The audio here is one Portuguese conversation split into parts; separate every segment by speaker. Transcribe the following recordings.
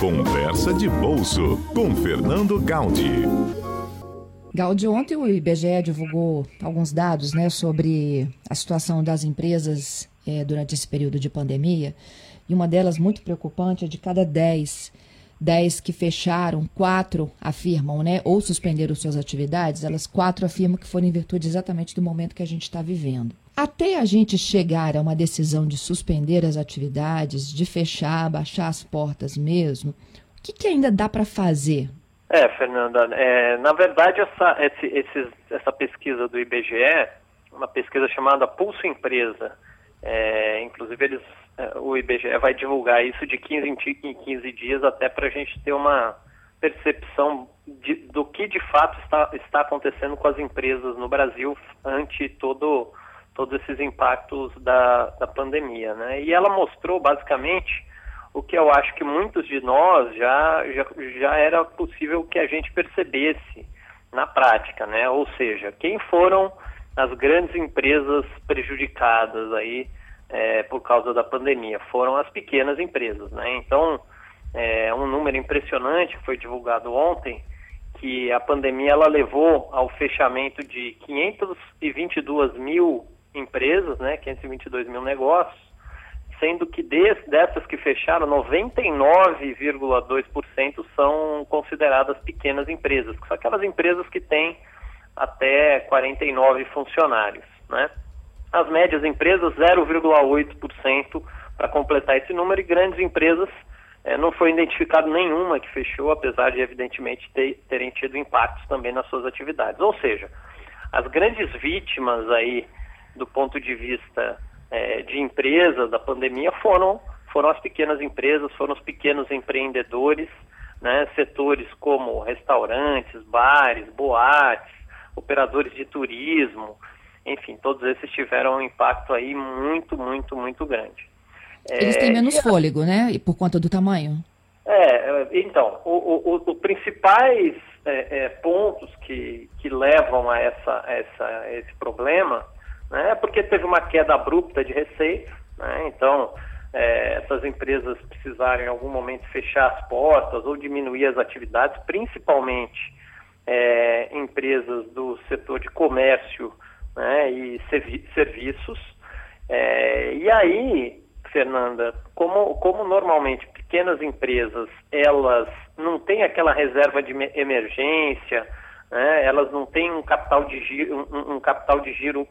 Speaker 1: Conversa de Bolso com Fernando Gaudi.
Speaker 2: Gaudi, ontem o IBGE divulgou alguns dados né, sobre a situação das empresas é, durante esse período de pandemia. E uma delas muito preocupante é de cada 10 10 que fecharam, quatro afirmam, né, ou suspenderam suas atividades, elas quatro afirmam que foram em virtude exatamente do momento que a gente está vivendo. Até a gente chegar a uma decisão de suspender as atividades, de fechar, baixar as portas mesmo, o que, que ainda dá para fazer?
Speaker 3: É, Fernanda, é, na verdade essa, esse, essa pesquisa do IBGE, uma pesquisa chamada Pulso Empresa, é, inclusive eles é, o IBGE vai divulgar isso de 15 em 15 dias até para a gente ter uma percepção de, do que de fato está, está acontecendo com as empresas no Brasil ante todo, todos esses impactos da, da pandemia. Né? E ela mostrou basicamente o que eu acho que muitos de nós já, já, já era possível que a gente percebesse na prática, né? Ou seja, quem foram as grandes empresas prejudicadas aí é, por causa da pandemia, foram as pequenas empresas, né? Então, é, um número impressionante foi divulgado ontem, que a pandemia ela levou ao fechamento de 522 mil empresas, né, 522 mil negócios, sendo que des, dessas que fecharam, 99,2% são consideradas pequenas empresas, que são aquelas empresas que têm até 49 funcionários, né? As médias empresas, 0,8% para completar esse número, e grandes empresas, eh, não foi identificado nenhuma que fechou, apesar de, evidentemente, ter, terem tido impactos também nas suas atividades. Ou seja, as grandes vítimas aí, do ponto de vista eh, de empresas da pandemia, foram, foram as pequenas empresas, foram os pequenos empreendedores, né, setores como restaurantes, bares, boates, operadores de turismo, enfim, todos esses tiveram um impacto aí muito, muito, muito grande.
Speaker 2: Eles têm é, menos é, fôlego, né? Por conta do tamanho.
Speaker 3: É, então, os principais é, é, pontos que, que levam a, essa, essa, esse problema né, porque teve uma queda abrupta de receita, né, então é, essas empresas precisaram em algum momento fechar as portas ou diminuir as atividades, principalmente é, empresas do setor de comércio né, e servi serviços. É, e aí, Fernanda, como, como normalmente pequenas empresas elas não têm aquela reserva de emergência, né, elas não têm um capital de giro, um, um capital de giro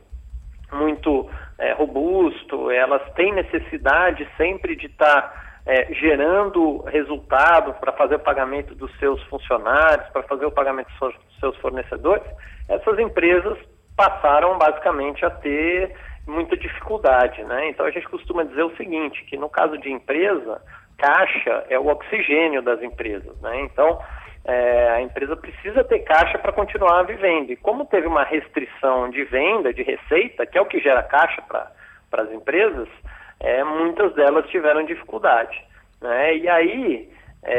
Speaker 3: muito é, robusto, elas têm necessidade sempre de estar tá, é, gerando resultado para fazer o pagamento dos seus funcionários, para fazer o pagamento dos seus fornecedores, essas empresas passaram basicamente a ter muita dificuldade, né? Então a gente costuma dizer o seguinte, que no caso de empresa, caixa é o oxigênio das empresas, né? Então é, a empresa precisa ter caixa para continuar vivendo. E como teve uma restrição de venda, de receita, que é o que gera caixa para as empresas, é, muitas delas tiveram dificuldade. Né? E aí é,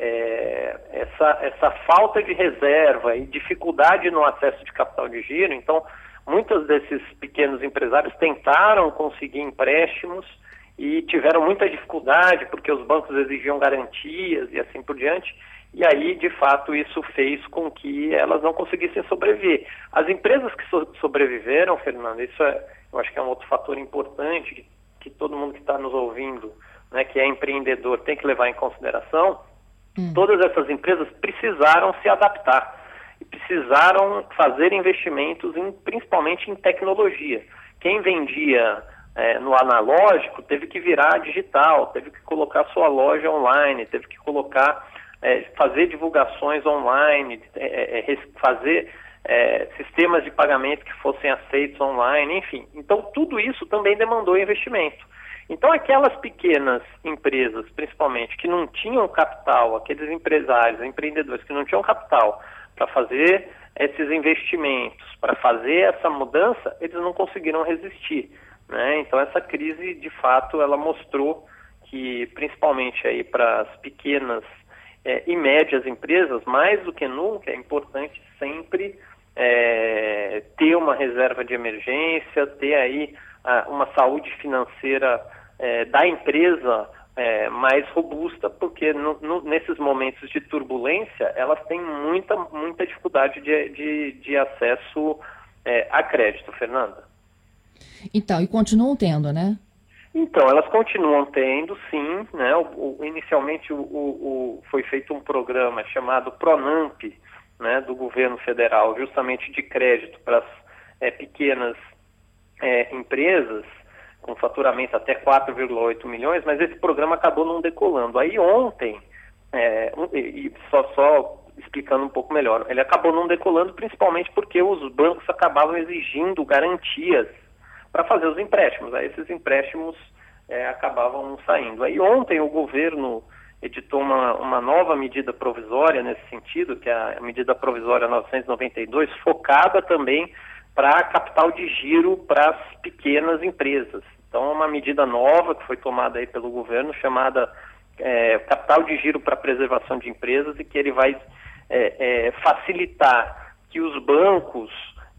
Speaker 3: é, essa, essa falta de reserva e dificuldade no acesso de capital de giro, então muitos desses pequenos empresários tentaram conseguir empréstimos e tiveram muita dificuldade porque os bancos exigiam garantias e assim por diante. E aí, de fato, isso fez com que elas não conseguissem sobreviver. As empresas que so sobreviveram, Fernando, isso é, eu acho que é um outro fator importante que, que todo mundo que está nos ouvindo né, que é empreendedor, tem que levar em consideração, hum. todas essas empresas precisaram se adaptar e precisaram fazer investimentos, em, principalmente em tecnologia. Quem vendia é, no analógico teve que virar digital, teve que colocar sua loja online, teve que colocar, é, fazer divulgações online, é, é, é fazer é, sistemas de pagamento que fossem aceitos online, enfim. Então, tudo isso também demandou investimento. Então, aquelas pequenas empresas, principalmente, que não tinham capital, aqueles empresários, empreendedores que não tinham capital para fazer esses investimentos, para fazer essa mudança, eles não conseguiram resistir. Né? Então, essa crise, de fato, ela mostrou que, principalmente aí para as pequenas é, e médias empresas, mais do que nunca, é importante sempre é, ter uma reserva de emergência, ter aí ah, uma saúde financeira é, da empresa é, mais robusta, porque no, no, nesses momentos de turbulência elas têm muita, muita dificuldade de, de, de acesso é, a crédito, Fernanda.
Speaker 2: Então, e continuam tendo, né?
Speaker 3: Então, elas continuam tendo, sim. Né? O, o, inicialmente o, o, foi feito um programa chamado Pronamp, né, do governo federal, justamente de crédito para as é, pequenas é, empresas, com faturamento até 4,8 milhões, mas esse programa acabou não decolando. Aí ontem, é, e só, só explicando um pouco melhor, ele acabou não decolando principalmente porque os bancos acabavam exigindo garantias para fazer os empréstimos. Aí esses empréstimos é, acabavam saindo. Aí ontem o governo editou uma, uma nova medida provisória nesse sentido, que é a medida provisória 992, focada também para capital de giro para as pequenas empresas. Então, é uma medida nova que foi tomada aí pelo governo, chamada é, capital de giro para preservação de empresas, e que ele vai é, é, facilitar que os bancos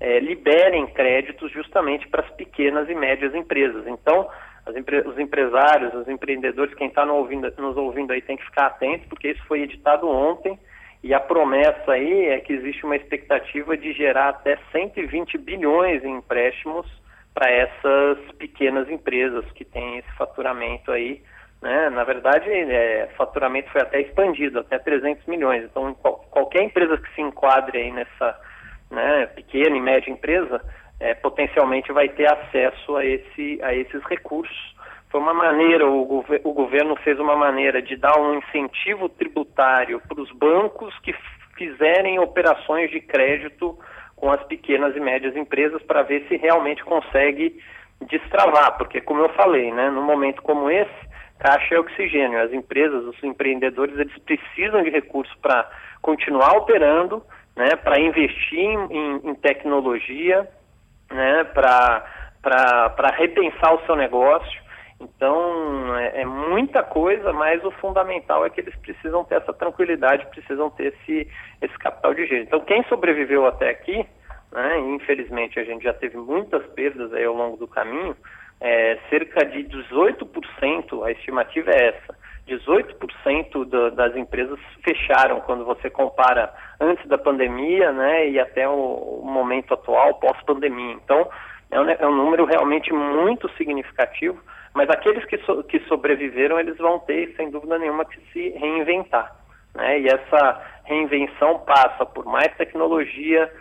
Speaker 3: é, liberem créditos justamente para as pequenas e médias empresas. Então, empre os empresários, os empreendedores, quem está nos ouvindo, nos ouvindo aí tem que ficar atento, porque isso foi editado ontem e a promessa aí é que existe uma expectativa de gerar até 120 bilhões em empréstimos para essas pequenas empresas que têm esse faturamento aí. Né? Na verdade, é, faturamento foi até expandido, até 300 milhões. Então, qual, qualquer empresa que se enquadre aí nessa né, pequena e média empresa, é, potencialmente vai ter acesso a, esse, a esses recursos. Foi uma maneira, o, gover o governo fez uma maneira de dar um incentivo tributário para os bancos que fizerem operações de crédito com as pequenas e médias empresas para ver se realmente consegue destravar, porque como eu falei, né, num momento como esse, caixa é oxigênio, as empresas, os empreendedores, eles precisam de recursos para continuar operando, né, para investir em, em tecnologia, né, para repensar o seu negócio. Então, é, é, muita coisa, mas o fundamental é que eles precisam ter essa tranquilidade, precisam ter esse, esse capital de giro. Então, quem sobreviveu até aqui, né, infelizmente a gente já teve muitas perdas aí ao longo do caminho, é, cerca de 18%, a estimativa é essa, 18% do, das empresas fecharam quando você compara antes da pandemia né, e até o, o momento atual, pós-pandemia. Então, é um, é um, número realmente muito significativo, mas aqueles que, so, que sobreviveram, eles vão ter, sem dúvida nenhuma, que se reinventar. Né? E essa reinvenção passa por mais tecnologia,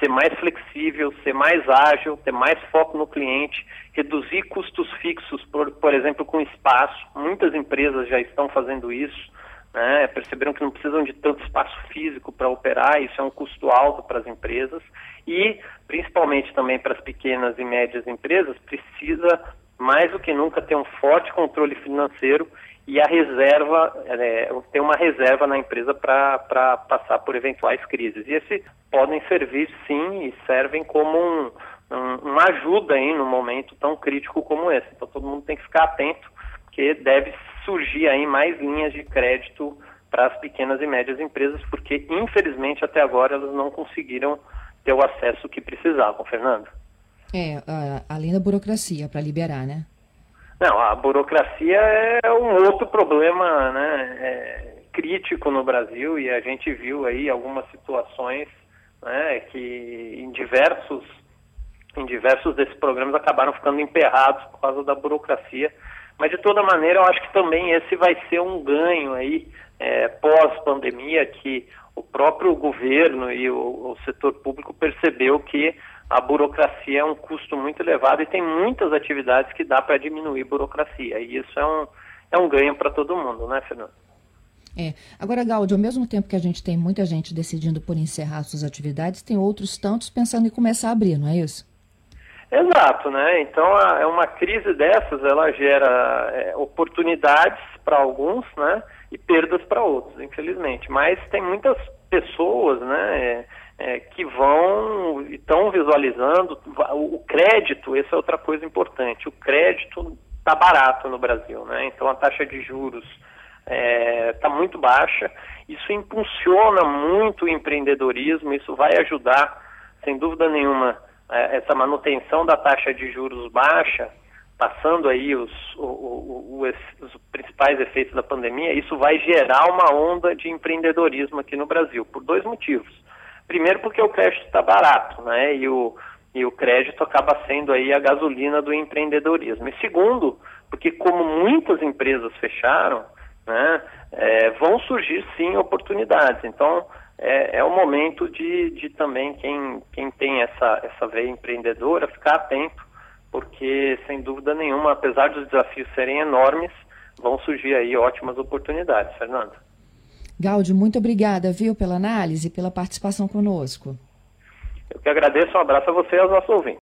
Speaker 3: ser mais flexível, ser mais ágil, ter mais foco no cliente, reduzir custos fixos, por, por exemplo, com espaço. Muitas empresas já estão fazendo isso, né? perceberam que não precisam de tanto espaço físico para operar, isso é um custo alto para as empresas. E, principalmente também para as pequenas e médias empresas, precisa mais do que nunca ter um forte controle financeiro e a reserva, é, ter uma reserva na empresa para passar por eventuais crises. E esses podem servir sim e servem como um, um, uma ajuda aí no momento tão crítico como esse. Então todo mundo tem que ficar atento, porque deve surgir aí mais linhas de crédito para as pequenas e médias empresas, porque infelizmente até agora elas não conseguiram ter o acesso que precisavam, Fernando.
Speaker 2: É, além da burocracia para liberar, né?
Speaker 3: Não, a burocracia é um outro problema né, é, crítico no Brasil e a gente viu aí algumas situações né, que em diversos, em diversos desses programas acabaram ficando emperrados por causa da burocracia. Mas de toda maneira eu acho que também esse vai ser um ganho aí é, pós-pandemia que o próprio governo e o, o setor público percebeu que a burocracia é um custo muito elevado e tem muitas atividades que dá para diminuir burocracia. E isso é um, é um ganho para todo mundo, né, Fernando?
Speaker 2: É. Agora, Gaudio, ao mesmo tempo que a gente tem muita gente decidindo por encerrar suas atividades, tem outros tantos pensando em começar a abrir, não é isso?
Speaker 3: Exato, né? Então, é uma crise dessas, ela gera é, oportunidades para alguns, né? E perdas para outros, infelizmente. Mas tem muitas pessoas, né? É, é, que vão estão visualizando o, crédito, essa é outra coisa importante. O crédito está barato no Brasil, né? Então a taxa de juros está é, tá muito baixa. Isso impulsiona muito o empreendedorismo, isso vai ajudar, sem dúvida nenhuma, é, essa manutenção da taxa de juros baixa passando aí os, o, o, o, os principais efeitos da pandemia, isso vai gerar uma onda de empreendedorismo aqui no Brasil, por dois motivos. Primeiro porque o crédito está barato, né? E o, e o crédito acaba sendo aí a gasolina do empreendedorismo. E segundo, porque como muitas empresas fecharam, né, é, vão surgir sim oportunidades. Então é, é o momento de, de também quem, quem tem essa, essa veia empreendedora ficar atento, porque sem dúvida nenhuma, apesar dos desafios serem enormes, vão surgir aí ótimas oportunidades, Fernanda.
Speaker 2: Gáudio, muito obrigada, viu, pela análise e pela participação conosco.
Speaker 3: Eu que agradeço, um abraço a você e aos nossos ouvintes.